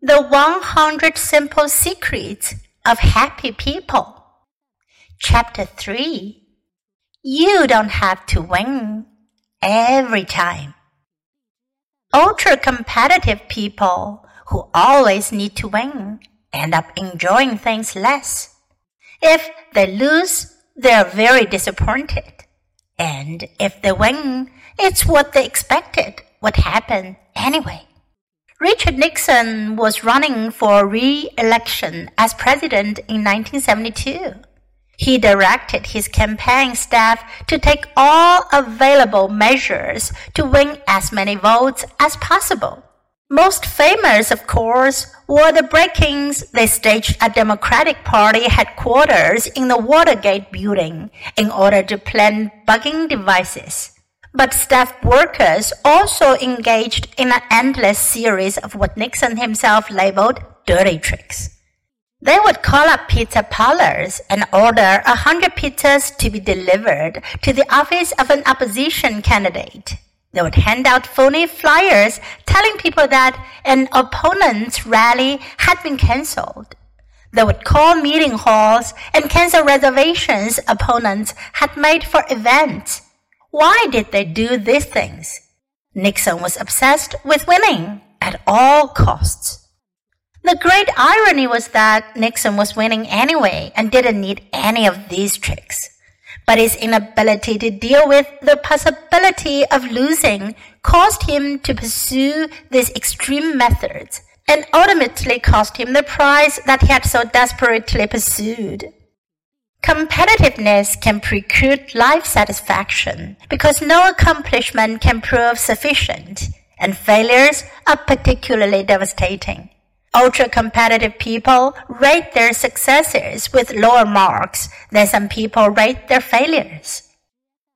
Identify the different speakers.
Speaker 1: The 100 Simple Secrets of Happy People. Chapter 3 You don't have to win every time. Ultra competitive people who always need to win end up enjoying things less. If they lose, they are very disappointed. And if they win, it's what they expected would happen anyway. Richard Nixon was running for re-election as president in 1972. He directed his campaign staff to take all available measures to win as many votes as possible. Most famous, of course, were the break-ins they staged at Democratic Party headquarters in the Watergate building in order to plant bugging devices. But staff workers also engaged in an endless series of what Nixon himself labeled dirty tricks. They would call up pizza parlors and order a hundred pizzas to be delivered to the office of an opposition candidate. They would hand out phony flyers telling people that an opponent's rally had been cancelled. They would call meeting halls and cancel reservations opponents had made for events why did they do these things? Nixon was obsessed with winning at all costs. The great irony was that Nixon was winning anyway and didn't need any of these tricks. But his inability to deal with the possibility of losing caused him to pursue these extreme methods and ultimately cost him the prize that he had so desperately pursued. Competitiveness can preclude life satisfaction because no accomplishment can prove sufficient, and failures are particularly devastating. Ultra competitive people rate their successes with lower marks than some people rate their failures.